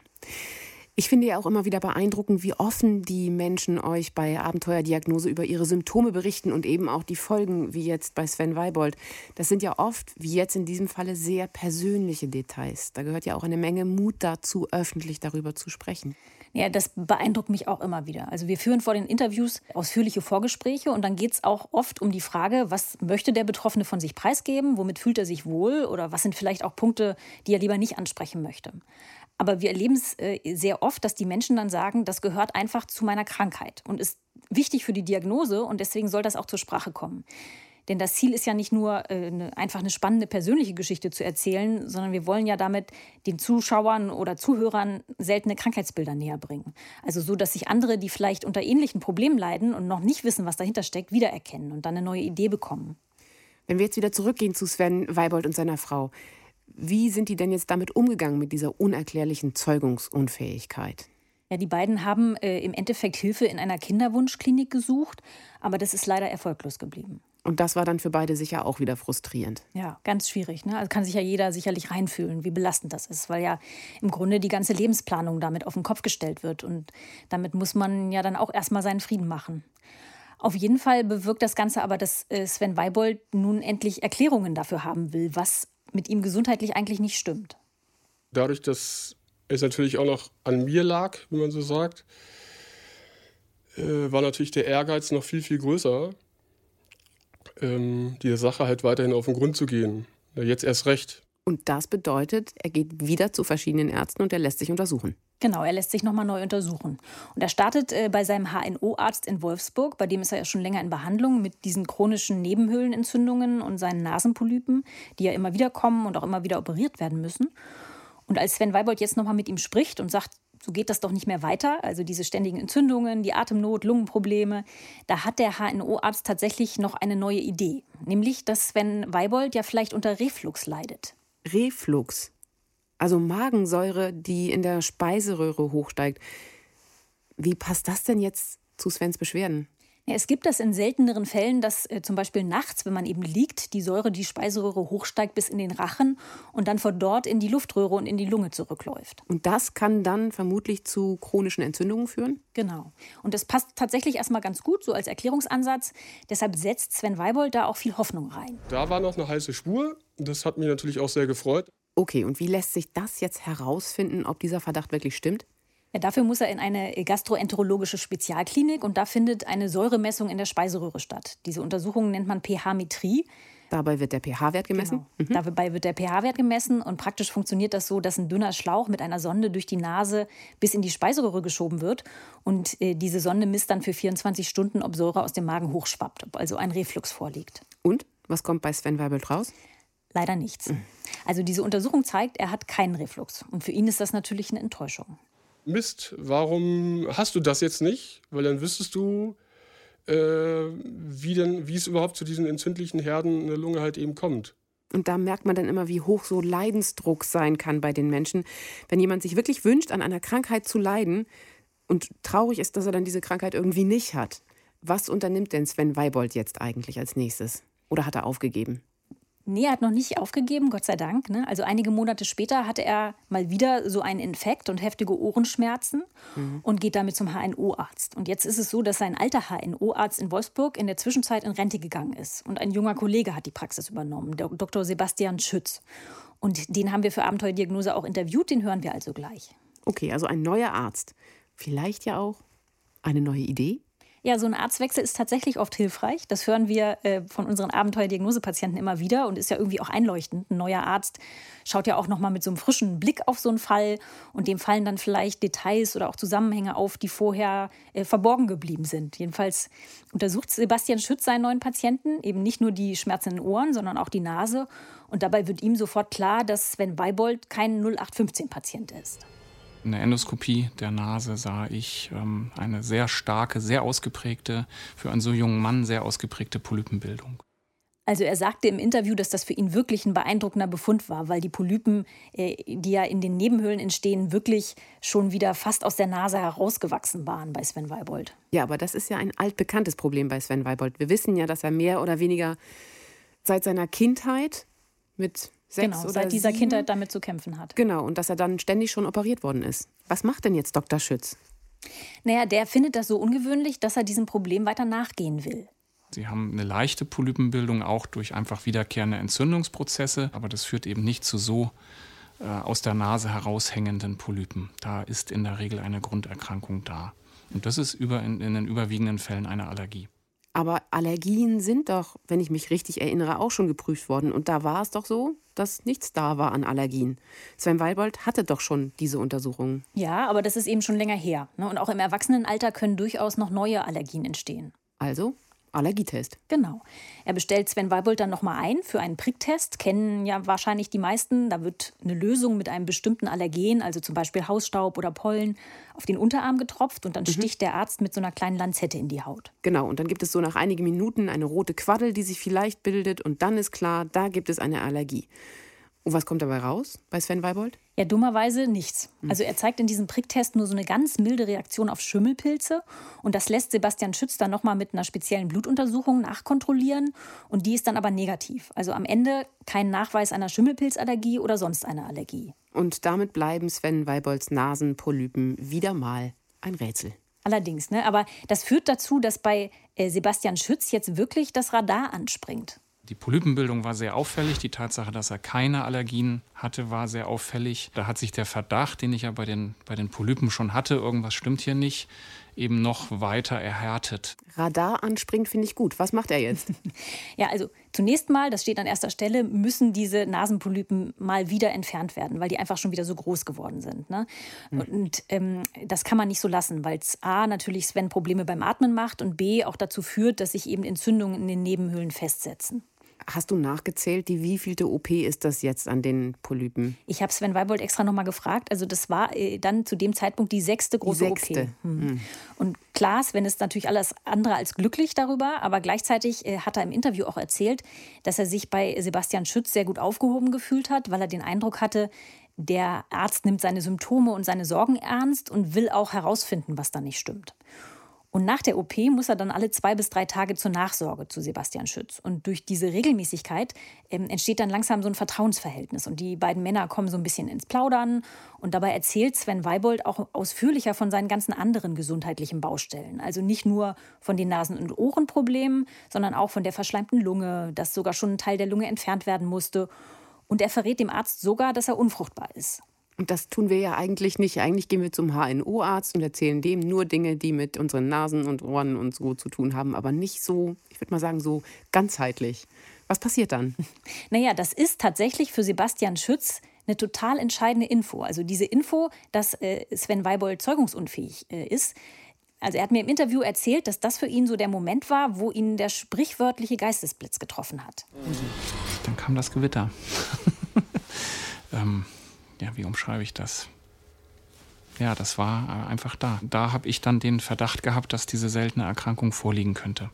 [SPEAKER 2] Ich finde ja auch immer wieder beeindruckend, wie offen die Menschen euch bei Abenteuerdiagnose über ihre Symptome berichten und eben auch die Folgen, wie jetzt bei Sven Weibold. Das sind ja oft, wie jetzt in diesem Falle, sehr persönliche Details. Da gehört ja auch eine Menge Mut dazu, öffentlich darüber zu sprechen.
[SPEAKER 1] Ja, das beeindruckt mich auch immer wieder. Also wir führen vor den Interviews ausführliche Vorgespräche und dann geht es auch oft um die Frage, was möchte der Betroffene von sich preisgeben, womit fühlt er sich wohl oder was sind vielleicht auch Punkte, die er lieber nicht ansprechen möchte. Aber wir erleben es äh, sehr oft, dass die Menschen dann sagen, das gehört einfach zu meiner Krankheit und ist wichtig für die Diagnose und deswegen soll das auch zur Sprache kommen. Denn das Ziel ist ja nicht nur äh, eine, einfach eine spannende persönliche Geschichte zu erzählen, sondern wir wollen ja damit den Zuschauern oder Zuhörern seltene Krankheitsbilder näher bringen. Also so, dass sich andere, die vielleicht unter ähnlichen Problemen leiden und noch nicht wissen, was dahinter steckt, wiedererkennen und dann eine neue Idee bekommen.
[SPEAKER 2] Wenn wir jetzt wieder zurückgehen zu Sven Weibold und seiner Frau. Wie sind die denn jetzt damit umgegangen, mit dieser unerklärlichen Zeugungsunfähigkeit?
[SPEAKER 1] Ja, die beiden haben äh, im Endeffekt Hilfe in einer Kinderwunschklinik gesucht, aber das ist leider erfolglos geblieben.
[SPEAKER 2] Und das war dann für beide sicher auch wieder frustrierend.
[SPEAKER 1] Ja, ganz schwierig. Ne? Also kann sich ja jeder sicherlich reinfühlen, wie belastend das ist, weil ja im Grunde die ganze Lebensplanung damit auf den Kopf gestellt wird. Und damit muss man ja dann auch erstmal seinen Frieden machen. Auf jeden Fall bewirkt das Ganze aber, dass äh, Sven Weibold nun endlich Erklärungen dafür haben will, was mit ihm gesundheitlich eigentlich nicht stimmt.
[SPEAKER 4] Dadurch, dass es natürlich auch noch an mir lag, wie man so sagt, äh, war natürlich der Ehrgeiz noch viel, viel größer, ähm, die Sache halt weiterhin auf den Grund zu gehen. Jetzt erst recht.
[SPEAKER 2] Und das bedeutet, er geht wieder zu verschiedenen Ärzten und er lässt sich untersuchen.
[SPEAKER 1] Genau, er lässt sich nochmal neu untersuchen. Und er startet äh, bei seinem HNO-Arzt in Wolfsburg, bei dem ist er ja schon länger in Behandlung mit diesen chronischen Nebenhöhlenentzündungen und seinen Nasenpolypen, die ja immer wieder kommen und auch immer wieder operiert werden müssen. Und als Sven Weibold jetzt nochmal mit ihm spricht und sagt, so geht das doch nicht mehr weiter, also diese ständigen Entzündungen, die Atemnot, Lungenprobleme, da hat der HNO-Arzt tatsächlich noch eine neue Idee. Nämlich, dass Sven Weibold ja vielleicht unter Reflux leidet.
[SPEAKER 2] Reflux? also Magensäure, die in der Speiseröhre hochsteigt. Wie passt das denn jetzt zu Svens Beschwerden?
[SPEAKER 1] Ja, es gibt das in selteneren Fällen, dass äh, zum Beispiel nachts, wenn man eben liegt, die Säure die Speiseröhre hochsteigt bis in den Rachen und dann von dort in die Luftröhre und in die Lunge zurückläuft.
[SPEAKER 2] Und das kann dann vermutlich zu chronischen Entzündungen führen?
[SPEAKER 1] Genau. Und das passt tatsächlich erstmal ganz gut, so als Erklärungsansatz. Deshalb setzt Sven Weibold da auch viel Hoffnung rein.
[SPEAKER 4] Da war noch eine heiße Spur. Das hat mich natürlich auch sehr gefreut.
[SPEAKER 2] Okay, und wie lässt sich das jetzt herausfinden, ob dieser Verdacht wirklich stimmt?
[SPEAKER 1] Ja, dafür muss er in eine gastroenterologische Spezialklinik und da findet eine Säuremessung in der Speiseröhre statt. Diese Untersuchung nennt man pH-Metrie.
[SPEAKER 2] Dabei wird der pH-Wert gemessen?
[SPEAKER 1] Genau. Mhm. Dabei wird der pH-Wert gemessen und praktisch funktioniert das so, dass ein dünner Schlauch mit einer Sonde durch die Nase bis in die Speiseröhre geschoben wird und äh, diese Sonde misst dann für 24 Stunden, ob Säure aus dem Magen hochschwappt, ob also ein Reflux vorliegt.
[SPEAKER 2] Und was kommt bei Sven Weibelt raus?
[SPEAKER 1] Leider nichts. Also diese Untersuchung zeigt, er hat keinen Reflux. Und für ihn ist das natürlich eine Enttäuschung.
[SPEAKER 4] Mist, warum hast du das jetzt nicht? Weil dann wüsstest du, äh, wie, denn, wie es überhaupt zu diesen entzündlichen Herden in der Lunge halt eben kommt.
[SPEAKER 2] Und da merkt man dann immer, wie hoch so Leidensdruck sein kann bei den Menschen. Wenn jemand sich wirklich wünscht, an einer Krankheit zu leiden und traurig ist, dass er dann diese Krankheit irgendwie nicht hat. Was unternimmt denn Sven Weibold jetzt eigentlich als nächstes? Oder hat er aufgegeben?
[SPEAKER 1] Nee, er hat noch nicht aufgegeben, Gott sei Dank. Ne? Also einige Monate später hatte er mal wieder so einen Infekt und heftige Ohrenschmerzen mhm. und geht damit zum HNO-Arzt. Und jetzt ist es so, dass sein alter HNO-Arzt in Wolfsburg in der Zwischenzeit in Rente gegangen ist. Und ein junger Kollege hat die Praxis übernommen, der Dr. Sebastian Schütz. Und den haben wir für Abenteuerdiagnose auch interviewt, den hören wir also gleich.
[SPEAKER 2] Okay, also ein neuer Arzt. Vielleicht ja auch eine neue Idee?
[SPEAKER 1] Ja, so ein Arztwechsel ist tatsächlich oft hilfreich. Das hören wir äh, von unseren Abenteuerdiagnosepatienten immer wieder und ist ja irgendwie auch einleuchtend. Ein neuer Arzt schaut ja auch nochmal mit so einem frischen Blick auf so einen Fall und dem fallen dann vielleicht Details oder auch Zusammenhänge auf, die vorher äh, verborgen geblieben sind. Jedenfalls untersucht Sebastian Schütz seinen neuen Patienten eben nicht nur die schmerzenden Ohren, sondern auch die Nase. Und dabei wird ihm sofort klar, dass Sven Weibold kein 0815-Patient ist.
[SPEAKER 6] In der Endoskopie der Nase sah ich ähm, eine sehr starke, sehr ausgeprägte, für einen so jungen Mann sehr ausgeprägte Polypenbildung.
[SPEAKER 1] Also er sagte im Interview, dass das für ihn wirklich ein beeindruckender Befund war, weil die Polypen, äh, die ja in den Nebenhöhlen entstehen, wirklich schon wieder fast aus der Nase herausgewachsen waren bei Sven Weibold.
[SPEAKER 2] Ja, aber das ist ja ein altbekanntes Problem bei Sven Weibold. Wir wissen ja, dass er mehr oder weniger seit seiner Kindheit mit sechs
[SPEAKER 1] genau,
[SPEAKER 2] oder
[SPEAKER 1] seit dieser
[SPEAKER 2] sieben.
[SPEAKER 1] Kindheit damit zu kämpfen hat.
[SPEAKER 2] Genau, und dass er dann ständig schon operiert worden ist. Was macht denn jetzt Dr. Schütz?
[SPEAKER 1] Naja, der findet das so ungewöhnlich, dass er diesem Problem weiter nachgehen will.
[SPEAKER 6] Sie haben eine leichte Polypenbildung auch durch einfach wiederkehrende Entzündungsprozesse, aber das führt eben nicht zu so äh, aus der Nase heraushängenden Polypen. Da ist in der Regel eine Grunderkrankung da. Und das ist über, in, in den überwiegenden Fällen eine Allergie.
[SPEAKER 2] Aber Allergien sind doch, wenn ich mich richtig erinnere, auch schon geprüft worden. Und da war es doch so, dass nichts da war an Allergien. Sven Weilbold hatte doch schon diese Untersuchungen.
[SPEAKER 1] Ja, aber das ist eben schon länger her. Ne? Und auch im Erwachsenenalter können durchaus noch neue Allergien entstehen.
[SPEAKER 2] Also Allergietest.
[SPEAKER 1] Genau. Er bestellt Sven Weibold dann nochmal ein für einen Pricktest. Kennen ja wahrscheinlich die meisten. Da wird eine Lösung mit einem bestimmten Allergen, also zum Beispiel Hausstaub oder Pollen, auf den Unterarm getropft und dann mhm. sticht der Arzt mit so einer kleinen Lanzette in die Haut.
[SPEAKER 2] Genau, und dann gibt es so nach einigen Minuten eine rote Quaddel, die sich vielleicht bildet und dann ist klar, da gibt es eine Allergie. Und was kommt dabei raus bei Sven Weibold?
[SPEAKER 1] Ja, dummerweise nichts. Also er zeigt in diesem Pricktest nur so eine ganz milde Reaktion auf Schimmelpilze und das lässt Sebastian Schütz dann nochmal mit einer speziellen Blutuntersuchung nachkontrollieren und die ist dann aber negativ. Also am Ende kein Nachweis einer Schimmelpilzallergie oder sonst einer Allergie.
[SPEAKER 2] Und damit bleiben Sven Weibolds Nasenpolypen wieder mal ein Rätsel.
[SPEAKER 1] Allerdings, ne? aber das führt dazu, dass bei äh, Sebastian Schütz jetzt wirklich das Radar anspringt.
[SPEAKER 6] Die Polypenbildung war sehr auffällig. Die Tatsache, dass er keine Allergien hatte, war sehr auffällig. Da hat sich der Verdacht, den ich ja bei den, bei den Polypen schon hatte, irgendwas stimmt hier nicht, eben noch weiter erhärtet.
[SPEAKER 2] Radar anspringt, finde ich gut. Was macht er jetzt?
[SPEAKER 1] ja, also zunächst mal, das steht an erster Stelle, müssen diese Nasenpolypen mal wieder entfernt werden, weil die einfach schon wieder so groß geworden sind. Ne? Mhm. Und ähm, das kann man nicht so lassen, weil es A natürlich Sven Probleme beim Atmen macht und B auch dazu führt, dass sich eben Entzündungen in den Nebenhöhlen festsetzen.
[SPEAKER 2] Hast du nachgezählt, die wievielte OP ist das jetzt an den Polypen?
[SPEAKER 1] Ich habe Sven Weibold extra nochmal gefragt. Also das war äh, dann zu dem Zeitpunkt die sechste große die sechste. OP. Hm. Hm. Und klar, Sven ist natürlich alles andere als glücklich darüber, aber gleichzeitig äh, hat er im Interview auch erzählt, dass er sich bei Sebastian Schütz sehr gut aufgehoben gefühlt hat, weil er den Eindruck hatte, der Arzt nimmt seine Symptome und seine Sorgen ernst und will auch herausfinden, was da nicht stimmt. Und nach der OP muss er dann alle zwei bis drei Tage zur Nachsorge zu Sebastian Schütz. Und durch diese Regelmäßigkeit ähm, entsteht dann langsam so ein Vertrauensverhältnis. Und die beiden Männer kommen so ein bisschen ins Plaudern. Und dabei erzählt Sven Weibold auch ausführlicher von seinen ganzen anderen gesundheitlichen Baustellen. Also nicht nur von den Nasen- und Ohrenproblemen, sondern auch von der verschleimten Lunge, dass sogar schon ein Teil der Lunge entfernt werden musste. Und er verrät dem Arzt sogar, dass er unfruchtbar ist.
[SPEAKER 2] Und das tun wir ja eigentlich nicht. Eigentlich gehen wir zum HNO-Arzt und erzählen dem nur Dinge, die mit unseren Nasen und Ohren und so zu tun haben, aber nicht so, ich würde mal sagen, so ganzheitlich. Was passiert dann?
[SPEAKER 1] Naja, das ist tatsächlich für Sebastian Schütz eine total entscheidende Info. Also diese Info, dass äh, Sven Weibold zeugungsunfähig äh, ist. Also er hat mir im Interview erzählt, dass das für ihn so der Moment war, wo ihn der sprichwörtliche Geistesblitz getroffen hat.
[SPEAKER 6] Dann kam das Gewitter. ähm, ja, wie umschreibe ich das? ja, das war äh, einfach da. Da habe ich dann den Verdacht gehabt, dass diese seltene Erkrankung vorliegen könnte.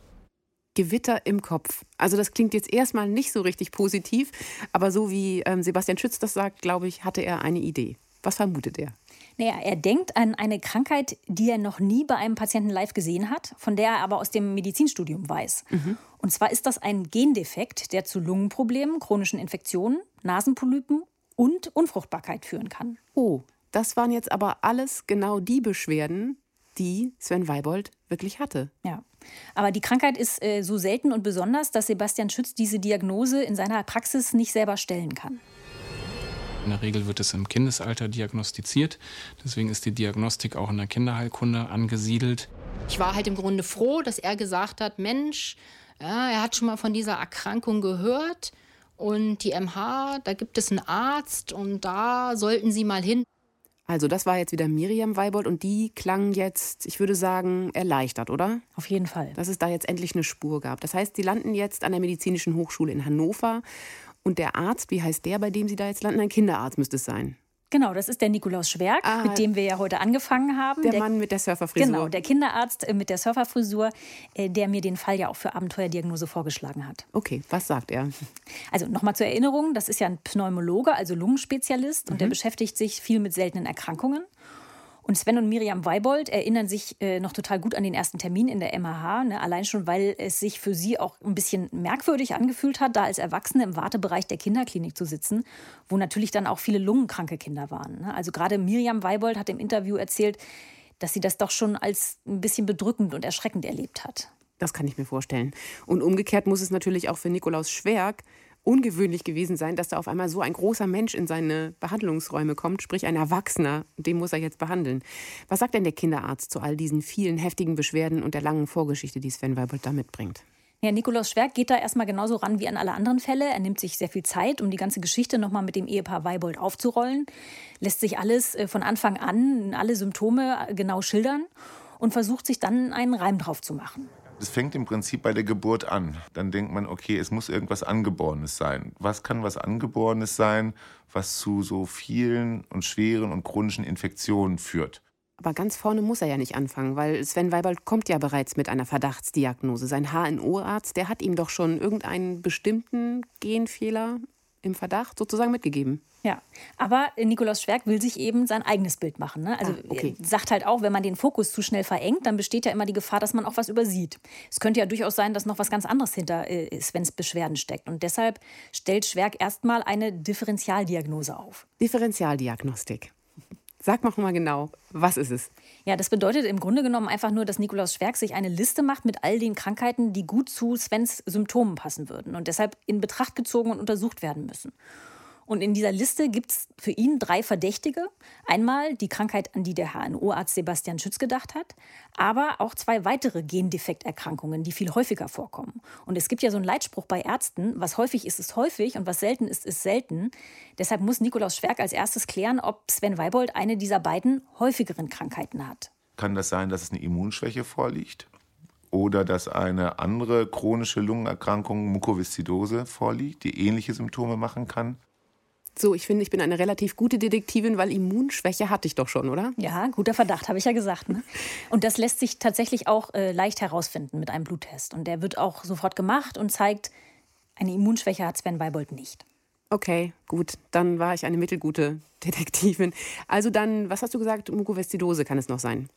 [SPEAKER 2] Gewitter im Kopf. Also das klingt jetzt erstmal nicht so richtig positiv, aber so wie ähm, Sebastian Schütz das sagt, glaube ich, hatte er eine Idee. Was vermutet er?
[SPEAKER 1] Naja, er denkt an eine Krankheit, die er noch nie bei einem Patienten live gesehen hat, von der er aber aus dem Medizinstudium weiß. Mhm. Und zwar ist das ein Gendefekt, der zu Lungenproblemen, chronischen Infektionen, Nasenpolypen und Unfruchtbarkeit führen kann.
[SPEAKER 2] Oh, das waren jetzt aber alles genau die Beschwerden, die Sven Weibold wirklich hatte.
[SPEAKER 1] Ja. Aber die Krankheit ist äh, so selten und besonders, dass Sebastian Schütz diese Diagnose in seiner Praxis nicht selber stellen kann.
[SPEAKER 6] In der Regel wird es im Kindesalter diagnostiziert. Deswegen ist die Diagnostik auch in der Kinderheilkunde angesiedelt.
[SPEAKER 5] Ich war halt im Grunde froh, dass er gesagt hat, Mensch, ja, er hat schon mal von dieser Erkrankung gehört und die MH, da gibt es einen Arzt und da sollten Sie mal hin.
[SPEAKER 2] Also das war jetzt wieder Miriam Weibold und die klang jetzt, ich würde sagen, erleichtert, oder?
[SPEAKER 1] Auf jeden Fall.
[SPEAKER 2] Dass es da jetzt endlich eine Spur gab. Das heißt, sie landen jetzt an der Medizinischen Hochschule in Hannover und der Arzt, wie heißt der, bei dem Sie da jetzt landen? Ein Kinderarzt müsste es sein.
[SPEAKER 1] Genau, das ist der Nikolaus Schwerk, ah, mit dem wir ja heute angefangen haben.
[SPEAKER 2] Der, der Mann mit der Surferfrisur.
[SPEAKER 1] Genau, der Kinderarzt äh, mit der Surferfrisur, äh, der mir den Fall ja auch für Abenteuerdiagnose vorgeschlagen hat.
[SPEAKER 2] Okay, was sagt er?
[SPEAKER 1] Also nochmal zur Erinnerung, das ist ja ein Pneumologe, also Lungenspezialist, und mhm. der beschäftigt sich viel mit seltenen Erkrankungen. Und Sven und Miriam Weibold erinnern sich äh, noch total gut an den ersten Termin in der MH, ne? allein schon, weil es sich für sie auch ein bisschen merkwürdig angefühlt hat, da als Erwachsene im Wartebereich der Kinderklinik zu sitzen, wo natürlich dann auch viele lungenkranke Kinder waren. Ne? Also gerade Miriam Weibold hat im Interview erzählt, dass sie das doch schon als ein bisschen bedrückend und erschreckend erlebt hat.
[SPEAKER 2] Das kann ich mir vorstellen. Und umgekehrt muss es natürlich auch für Nikolaus Schwerk ungewöhnlich gewesen sein, dass da auf einmal so ein großer Mensch in seine Behandlungsräume kommt, sprich ein Erwachsener, den muss er jetzt behandeln. Was sagt denn der Kinderarzt zu all diesen vielen heftigen Beschwerden und der langen Vorgeschichte, die Sven Weibold da mitbringt?
[SPEAKER 1] Ja, Nikolaus Schwerk geht da erstmal genauso ran wie an alle anderen Fälle. Er nimmt sich sehr viel Zeit, um die ganze Geschichte nochmal mit dem Ehepaar Weibold aufzurollen, lässt sich alles äh, von Anfang an, alle Symptome äh, genau schildern und versucht sich dann einen Reim drauf zu machen.
[SPEAKER 3] Es fängt im Prinzip bei der Geburt an. Dann denkt man, okay, es muss irgendwas Angeborenes sein. Was kann was Angeborenes sein, was zu so vielen und schweren und chronischen Infektionen führt?
[SPEAKER 2] Aber ganz vorne muss er ja nicht anfangen, weil Sven Weibold kommt ja bereits mit einer Verdachtsdiagnose. Sein HNO-Arzt, der hat ihm doch schon irgendeinen bestimmten Genfehler im Verdacht sozusagen mitgegeben.
[SPEAKER 1] Ja, aber Nikolaus Schwerk will sich eben sein eigenes Bild machen. Ne? Also ah, okay. sagt halt auch, wenn man den Fokus zu schnell verengt, dann besteht ja immer die Gefahr, dass man auch was übersieht. Es könnte ja durchaus sein, dass noch was ganz anderes hinter äh, Svens Beschwerden steckt. Und deshalb stellt Schwerk erstmal eine Differentialdiagnose auf.
[SPEAKER 2] Differentialdiagnostik. Sag mal mal genau, was ist es?
[SPEAKER 1] Ja, das bedeutet im Grunde genommen einfach nur, dass Nikolaus Schwerk sich eine Liste macht mit all den Krankheiten, die gut zu Svens Symptomen passen würden und deshalb in Betracht gezogen und untersucht werden müssen. Und in dieser Liste gibt es für ihn drei Verdächtige. Einmal die Krankheit, an die der HNO-Arzt Sebastian Schütz gedacht hat, aber auch zwei weitere Gendefekterkrankungen, die viel häufiger vorkommen. Und es gibt ja so einen Leitspruch bei Ärzten, was häufig ist, ist häufig und was selten ist, ist selten. Deshalb muss Nikolaus Schwerk als erstes klären, ob Sven Weibold eine dieser beiden häufigeren Krankheiten hat.
[SPEAKER 3] Kann das sein, dass es eine Immunschwäche vorliegt? Oder dass eine andere chronische Lungenerkrankung, Mukoviszidose, vorliegt, die ähnliche Symptome machen kann?
[SPEAKER 2] So, ich finde, ich bin eine relativ gute Detektivin, weil Immunschwäche hatte ich doch schon, oder?
[SPEAKER 1] Ja, guter Verdacht, habe ich ja gesagt. Ne? Und das lässt sich tatsächlich auch äh, leicht herausfinden mit einem Bluttest. Und der wird auch sofort gemacht und zeigt, eine Immunschwäche hat Sven Weibold nicht.
[SPEAKER 2] Okay, gut. Dann war ich eine mittelgute Detektivin. Also dann, was hast du gesagt? Mukoviszidose kann es noch sein.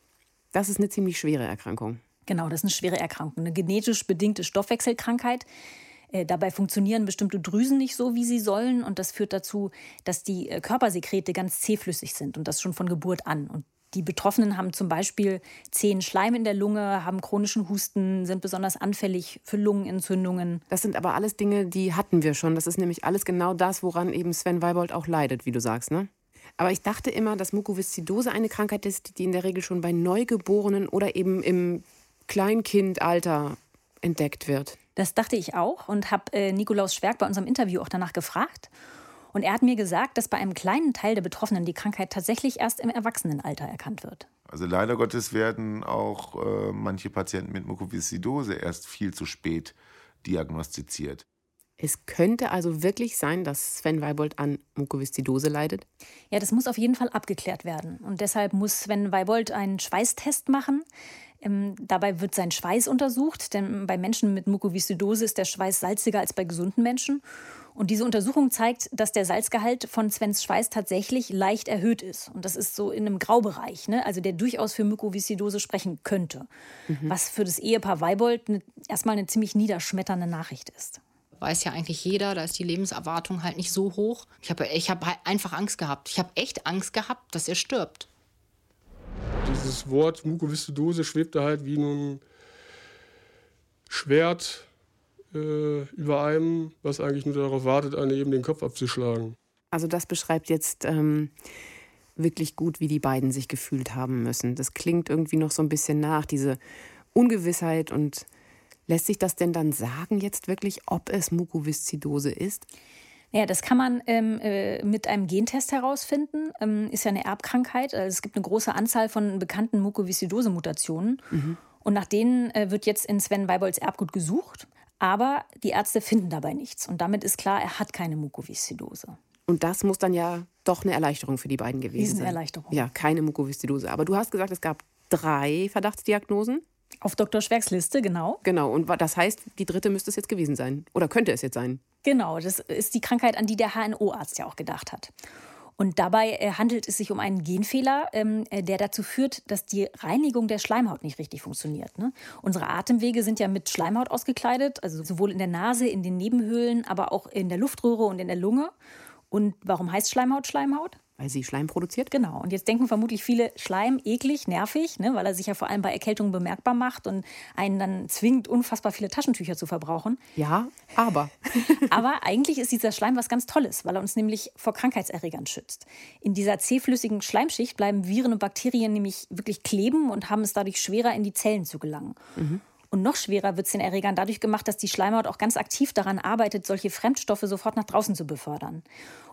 [SPEAKER 2] Das ist eine ziemlich schwere Erkrankung.
[SPEAKER 1] Genau, das ist eine schwere Erkrankung. Eine genetisch bedingte Stoffwechselkrankheit dabei funktionieren bestimmte Drüsen nicht so, wie sie sollen. Und das führt dazu, dass die äh, Körpersekrete ganz zähflüssig sind und das schon von Geburt an. Und die Betroffenen haben zum Beispiel zähen Schleim in der Lunge, haben chronischen Husten, sind besonders anfällig für Lungenentzündungen.
[SPEAKER 2] Das sind aber alles Dinge, die hatten wir schon. Das ist nämlich alles genau das, woran eben Sven Weibold auch leidet, wie du sagst, ne? Aber ich dachte immer, dass Mukoviszidose eine Krankheit ist, die in der Regel schon bei Neugeborenen oder eben im Kleinkindalter entdeckt wird.
[SPEAKER 1] Das dachte ich auch und habe äh, Nikolaus Schwerk bei unserem Interview auch danach gefragt. Und er hat mir gesagt, dass bei einem kleinen Teil der Betroffenen die Krankheit tatsächlich erst im Erwachsenenalter erkannt wird.
[SPEAKER 3] Also leider Gottes werden auch äh, manche Patienten mit Mukoviszidose erst viel zu spät diagnostiziert.
[SPEAKER 2] Es könnte also wirklich sein, dass Sven Weibold an Mukoviszidose leidet?
[SPEAKER 1] Ja, das muss auf jeden Fall abgeklärt werden. Und deshalb muss Sven Weibold einen Schweißtest machen. Ähm, dabei wird sein Schweiß untersucht, denn bei Menschen mit Mukoviszidose ist der Schweiß salziger als bei gesunden Menschen. Und diese Untersuchung zeigt, dass der Salzgehalt von Svens Schweiß tatsächlich leicht erhöht ist. Und das ist so in einem Graubereich, ne? also der durchaus für Mukoviszidose sprechen könnte. Mhm. Was für das Ehepaar Weibold ne, erstmal eine ziemlich niederschmetternde Nachricht ist
[SPEAKER 5] weiß ja eigentlich jeder, da ist die Lebenserwartung halt nicht so hoch. Ich habe ich hab halt einfach Angst gehabt. Ich habe echt Angst gehabt, dass er stirbt.
[SPEAKER 4] Dieses Wort Mukoviszidose schwebte halt wie ein Schwert äh, über einem, was eigentlich nur darauf wartet, einen eben den Kopf abzuschlagen.
[SPEAKER 2] Also das beschreibt jetzt ähm, wirklich gut, wie die beiden sich gefühlt haben müssen. Das klingt irgendwie noch so ein bisschen nach, diese Ungewissheit und Lässt sich das denn dann sagen jetzt wirklich, ob es Mukoviszidose ist?
[SPEAKER 1] Ja, das kann man ähm, äh, mit einem Gentest herausfinden. Ähm, ist ja eine Erbkrankheit. Also es gibt eine große Anzahl von bekannten Mukoviszidose-Mutationen. Mhm. Und nach denen äh, wird jetzt in Sven Weibolds Erbgut gesucht. Aber die Ärzte finden dabei nichts. Und damit ist klar, er hat keine Mukoviszidose.
[SPEAKER 2] Und das muss dann ja doch eine Erleichterung für die beiden gewesen sein.
[SPEAKER 1] Erleichterung.
[SPEAKER 2] Ja, keine Mukoviszidose. Aber du hast gesagt, es gab drei Verdachtsdiagnosen.
[SPEAKER 1] Auf Dr. Schwerks Liste, genau.
[SPEAKER 2] Genau, und das heißt, die dritte müsste es jetzt gewesen sein. Oder könnte es jetzt sein?
[SPEAKER 1] Genau, das ist die Krankheit, an die der HNO-Arzt ja auch gedacht hat. Und dabei äh, handelt es sich um einen Genfehler, ähm, äh, der dazu führt, dass die Reinigung der Schleimhaut nicht richtig funktioniert. Ne? Unsere Atemwege sind ja mit Schleimhaut ausgekleidet, also sowohl in der Nase, in den Nebenhöhlen, aber auch in der Luftröhre und in der Lunge. Und warum heißt Schleimhaut Schleimhaut?
[SPEAKER 2] Weil sie Schleim produziert?
[SPEAKER 1] Genau. Und jetzt denken vermutlich viele, Schleim eklig, nervig, ne, weil er sich ja vor allem bei Erkältungen bemerkbar macht und einen dann zwingt, unfassbar viele Taschentücher zu verbrauchen.
[SPEAKER 2] Ja, aber.
[SPEAKER 1] aber eigentlich ist dieser Schleim was ganz Tolles, weil er uns nämlich vor Krankheitserregern schützt. In dieser zähflüssigen Schleimschicht bleiben Viren und Bakterien nämlich wirklich kleben und haben es dadurch schwerer, in die Zellen zu gelangen. Mhm. Und noch schwerer wird es den Erregern dadurch gemacht, dass die Schleimhaut auch ganz aktiv daran arbeitet, solche Fremdstoffe sofort nach draußen zu befördern.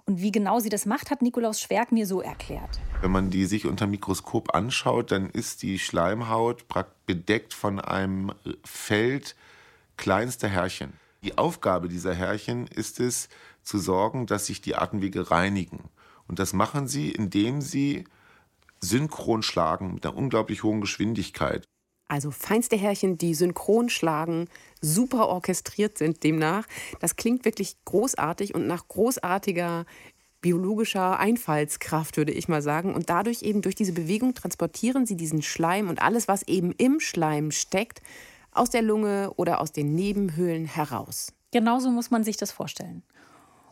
[SPEAKER 1] Und wie genau sie das macht, hat Nikolaus Schwerk mir so erklärt.
[SPEAKER 3] Wenn man die sich unter Mikroskop anschaut, dann ist die Schleimhaut bedeckt von einem Feld kleinster Härchen. Die Aufgabe dieser Härchen ist es, zu sorgen, dass sich die Atemwege reinigen. Und das machen sie, indem sie synchron schlagen mit einer unglaublich hohen Geschwindigkeit.
[SPEAKER 2] Also feinste Härchen, die synchron schlagen, super orchestriert sind demnach. Das klingt wirklich großartig und nach großartiger biologischer Einfallskraft, würde ich mal sagen. Und dadurch eben durch diese Bewegung transportieren sie diesen Schleim und alles, was eben im Schleim steckt, aus der Lunge oder aus den Nebenhöhlen heraus.
[SPEAKER 1] Genauso muss man sich das vorstellen.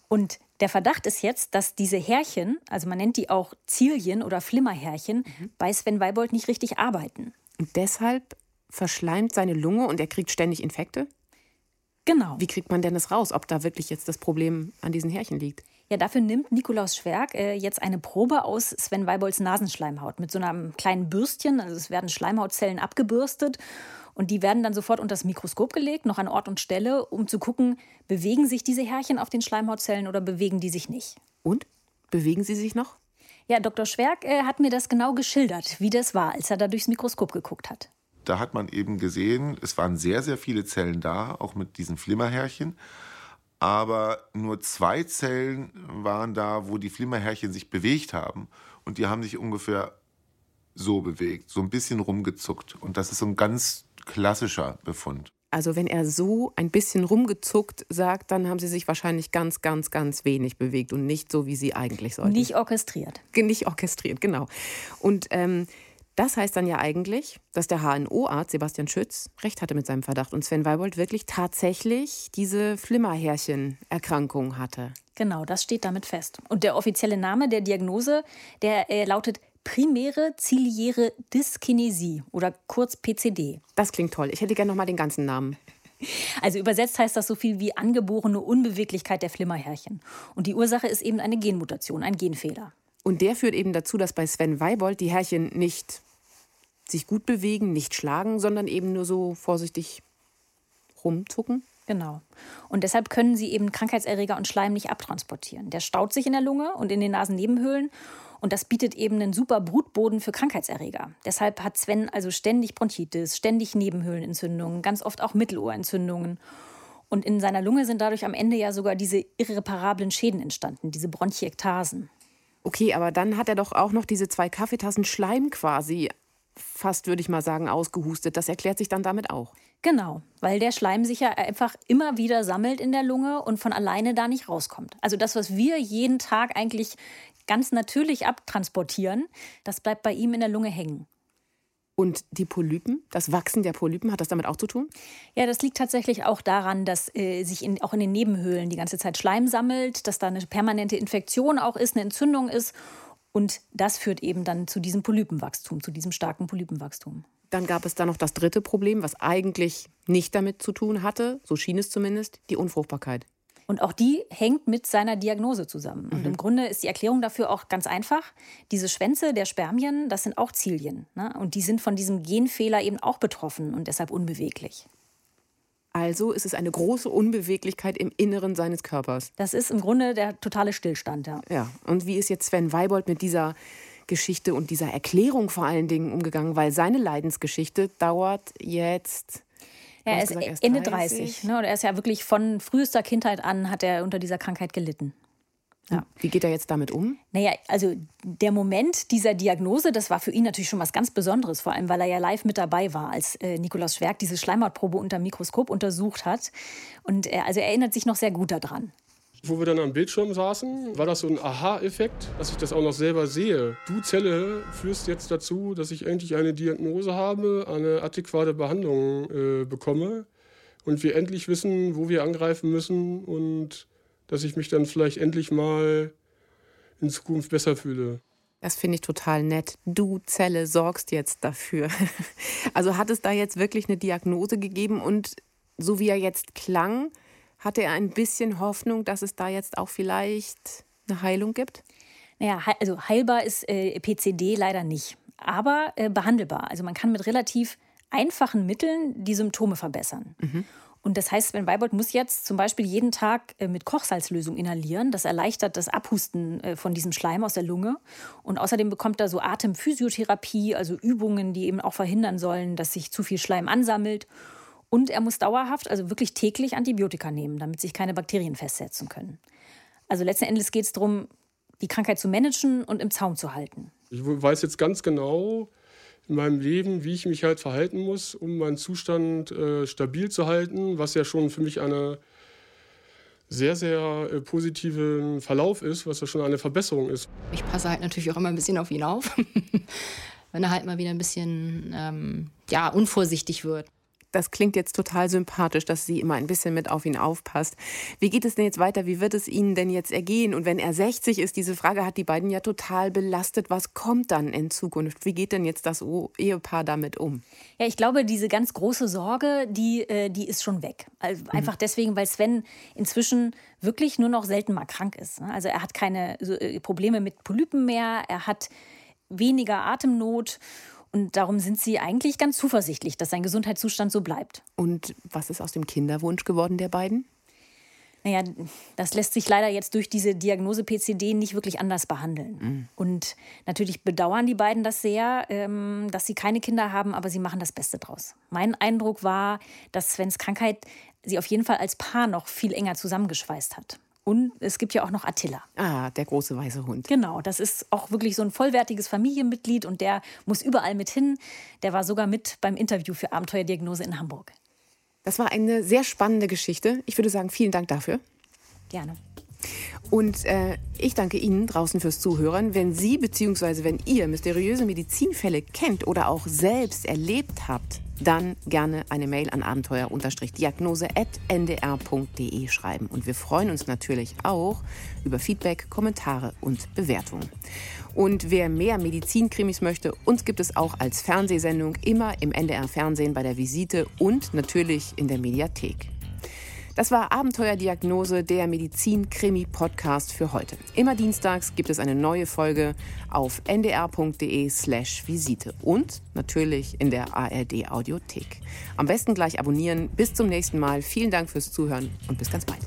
[SPEAKER 1] Und der Verdacht ist jetzt, dass diese Härchen, also man nennt die auch Zilien oder Flimmerhärchen, mhm. bei Sven Weibold nicht richtig arbeiten.
[SPEAKER 2] Und deshalb verschleimt seine Lunge und er kriegt ständig Infekte?
[SPEAKER 1] Genau.
[SPEAKER 2] Wie kriegt man denn das raus, ob da wirklich jetzt das Problem an diesen Härchen liegt?
[SPEAKER 1] Ja, dafür nimmt Nikolaus Schwerk äh, jetzt eine Probe aus Sven Weibolds Nasenschleimhaut mit so einem kleinen Bürstchen. Also es werden Schleimhautzellen abgebürstet und die werden dann sofort unter das Mikroskop gelegt, noch an Ort und Stelle, um zu gucken, bewegen sich diese Härchen auf den Schleimhautzellen oder bewegen die sich nicht.
[SPEAKER 2] Und? Bewegen sie sich noch?
[SPEAKER 1] Ja, Dr. Schwerk äh, hat mir das genau geschildert, wie das war, als er da durchs Mikroskop geguckt hat.
[SPEAKER 3] Da hat man eben gesehen, es waren sehr, sehr viele Zellen da, auch mit diesen Flimmerhärchen. Aber nur zwei Zellen waren da, wo die Flimmerhärchen sich bewegt haben. Und die haben sich ungefähr so bewegt, so ein bisschen rumgezuckt. Und das ist so ein ganz klassischer Befund.
[SPEAKER 2] Also wenn er so ein bisschen rumgezuckt sagt, dann haben sie sich wahrscheinlich ganz, ganz, ganz wenig bewegt und nicht so, wie sie eigentlich sollten.
[SPEAKER 1] Nicht orchestriert.
[SPEAKER 2] Nicht orchestriert, genau. Und ähm, das heißt dann ja eigentlich, dass der HNO-Arzt Sebastian Schütz recht hatte mit seinem Verdacht und Sven Weibold wirklich tatsächlich diese Flimmerhärchen-Erkrankung hatte.
[SPEAKER 1] Genau, das steht damit fest. Und der offizielle Name der Diagnose, der äh, lautet primäre ziliäre Dyskinesie oder kurz PCD.
[SPEAKER 2] Das klingt toll. Ich hätte gerne noch mal den ganzen Namen.
[SPEAKER 1] Also übersetzt heißt das so viel wie angeborene Unbeweglichkeit der Flimmerhärchen. Und die Ursache ist eben eine Genmutation, ein Genfehler.
[SPEAKER 2] Und der führt eben dazu, dass bei Sven Weibold die Härchen nicht sich gut bewegen, nicht schlagen, sondern eben nur so vorsichtig rumzucken.
[SPEAKER 1] Genau. Und deshalb können sie eben Krankheitserreger und Schleim nicht abtransportieren. Der staut sich in der Lunge und in den Nasennebenhöhlen und das bietet eben einen super Brutboden für Krankheitserreger. Deshalb hat Sven also ständig Bronchitis, ständig Nebenhöhlenentzündungen, ganz oft auch Mittelohrentzündungen. Und in seiner Lunge sind dadurch am Ende ja sogar diese irreparablen Schäden entstanden, diese Bronchiektasen.
[SPEAKER 2] Okay, aber dann hat er doch auch noch diese zwei Kaffeetassen Schleim quasi fast, würde ich mal sagen, ausgehustet. Das erklärt sich dann damit auch.
[SPEAKER 1] Genau, weil der Schleim sich ja einfach immer wieder sammelt in der Lunge und von alleine da nicht rauskommt. Also das, was wir jeden Tag eigentlich ganz natürlich abtransportieren, das bleibt bei ihm in der Lunge hängen.
[SPEAKER 2] Und die Polypen, das Wachsen der Polypen, hat das damit auch zu tun?
[SPEAKER 1] Ja, das liegt tatsächlich auch daran, dass äh, sich in, auch in den Nebenhöhlen die ganze Zeit Schleim sammelt, dass da eine permanente Infektion auch ist, eine Entzündung ist. Und das führt eben dann zu diesem Polypenwachstum, zu diesem starken Polypenwachstum.
[SPEAKER 2] Dann gab es da noch das dritte Problem, was eigentlich nicht damit zu tun hatte, so schien es zumindest, die Unfruchtbarkeit.
[SPEAKER 1] Und auch die hängt mit seiner Diagnose zusammen. Und im mhm. Grunde ist die Erklärung dafür auch ganz einfach. Diese Schwänze der Spermien, das sind auch Zilien. Ne? Und die sind von diesem Genfehler eben auch betroffen und deshalb unbeweglich.
[SPEAKER 2] Also ist es eine große Unbeweglichkeit im Inneren seines Körpers.
[SPEAKER 1] Das ist im Grunde der totale Stillstand, ja.
[SPEAKER 2] Ja, und wie ist jetzt Sven Weibold mit dieser Geschichte und dieser Erklärung vor allen Dingen umgegangen? Weil seine Leidensgeschichte dauert jetzt
[SPEAKER 1] er ist gesagt, Ende 30. 30 ne? Er ist ja wirklich von frühester Kindheit an hat er unter dieser Krankheit gelitten.
[SPEAKER 2] Ja. Wie geht er jetzt damit um?
[SPEAKER 1] Naja, also der Moment dieser Diagnose, das war für ihn natürlich schon was ganz Besonderes, vor allem weil er ja live mit dabei war, als äh, Nikolaus Schwerk diese Schleimhautprobe unter dem Mikroskop untersucht hat. Und er, also er erinnert sich noch sehr gut daran.
[SPEAKER 4] Wo wir dann am Bildschirm saßen, war das so ein Aha-Effekt, dass ich das auch noch selber sehe. Du Zelle führst jetzt dazu, dass ich endlich eine Diagnose habe, eine adäquate Behandlung äh, bekomme und wir endlich wissen, wo wir angreifen müssen und dass ich mich dann vielleicht endlich mal in Zukunft besser fühle.
[SPEAKER 2] Das finde ich total nett. Du Zelle sorgst jetzt dafür. Also hat es da jetzt wirklich eine Diagnose gegeben und so wie er jetzt klang, hatte er ein bisschen Hoffnung, dass es da jetzt auch vielleicht eine Heilung gibt?
[SPEAKER 1] Naja, also heilbar ist äh, PCD leider nicht, aber äh, behandelbar. Also man kann mit relativ einfachen Mitteln die Symptome verbessern. Mhm. Und das heißt, Sven Weibold muss jetzt zum Beispiel jeden Tag äh, mit Kochsalzlösung inhalieren. Das erleichtert das Abhusten äh, von diesem Schleim aus der Lunge. Und außerdem bekommt er so Atemphysiotherapie, also Übungen, die eben auch verhindern sollen, dass sich zu viel Schleim ansammelt. Und er muss dauerhaft, also wirklich täglich Antibiotika nehmen, damit sich keine Bakterien festsetzen können. Also letzten Endes geht es darum, die Krankheit zu managen und im Zaum zu halten.
[SPEAKER 4] Ich weiß jetzt ganz genau in meinem Leben, wie ich mich halt verhalten muss, um meinen Zustand äh, stabil zu halten, was ja schon für mich eine sehr, sehr äh, positiven Verlauf ist, was ja schon eine Verbesserung ist.
[SPEAKER 5] Ich passe halt natürlich auch immer ein bisschen auf ihn auf, wenn er halt mal wieder ein bisschen ähm, ja, unvorsichtig wird
[SPEAKER 2] das klingt jetzt total sympathisch, dass sie immer ein bisschen mit auf ihn aufpasst. Wie geht es denn jetzt weiter? Wie wird es Ihnen denn jetzt ergehen? Und wenn er 60 ist, diese Frage hat die beiden ja total belastet. Was kommt dann in Zukunft? Wie geht denn jetzt das Ehepaar damit um?
[SPEAKER 1] Ja, ich glaube, diese ganz große Sorge, die, äh, die ist schon weg. Also mhm. einfach deswegen, weil Sven inzwischen wirklich nur noch selten mal krank ist. Ne? Also er hat keine äh, Probleme mit Polypen mehr, er hat weniger Atemnot und darum sind sie eigentlich ganz zuversichtlich, dass sein Gesundheitszustand so bleibt.
[SPEAKER 2] Und was ist aus dem Kinderwunsch geworden der beiden?
[SPEAKER 1] Naja, das lässt sich leider jetzt durch diese Diagnose PCD nicht wirklich anders behandeln. Mhm. Und natürlich bedauern die beiden das sehr, ähm, dass sie keine Kinder haben, aber sie machen das Beste draus. Mein Eindruck war, dass Svens Krankheit sie auf jeden Fall als Paar noch viel enger zusammengeschweißt hat. Und es gibt ja auch noch Attila.
[SPEAKER 2] Ah, der große weiße Hund.
[SPEAKER 1] Genau, das ist auch wirklich so ein vollwertiges Familienmitglied und der muss überall mit hin. Der war sogar mit beim Interview für Abenteuerdiagnose in Hamburg.
[SPEAKER 2] Das war eine sehr spannende Geschichte. Ich würde sagen, vielen Dank dafür.
[SPEAKER 1] Gerne.
[SPEAKER 2] Und äh, ich danke Ihnen draußen fürs Zuhören. Wenn Sie bzw. wenn ihr mysteriöse Medizinfälle kennt oder auch selbst erlebt habt, dann gerne eine Mail an abenteuer-diagnose.ndr.de schreiben. Und wir freuen uns natürlich auch über Feedback, Kommentare und Bewertungen. Und wer mehr Medizinkrimis möchte, uns gibt es auch als Fernsehsendung immer im NDR Fernsehen bei der Visite und natürlich in der Mediathek. Das war Abenteuerdiagnose, der Medizin-Krimi-Podcast für heute. Immer dienstags gibt es eine neue Folge auf ndr.de/slash Visite und natürlich in der ARD-Audiothek. Am besten gleich abonnieren. Bis zum nächsten Mal. Vielen Dank fürs Zuhören und bis ganz bald.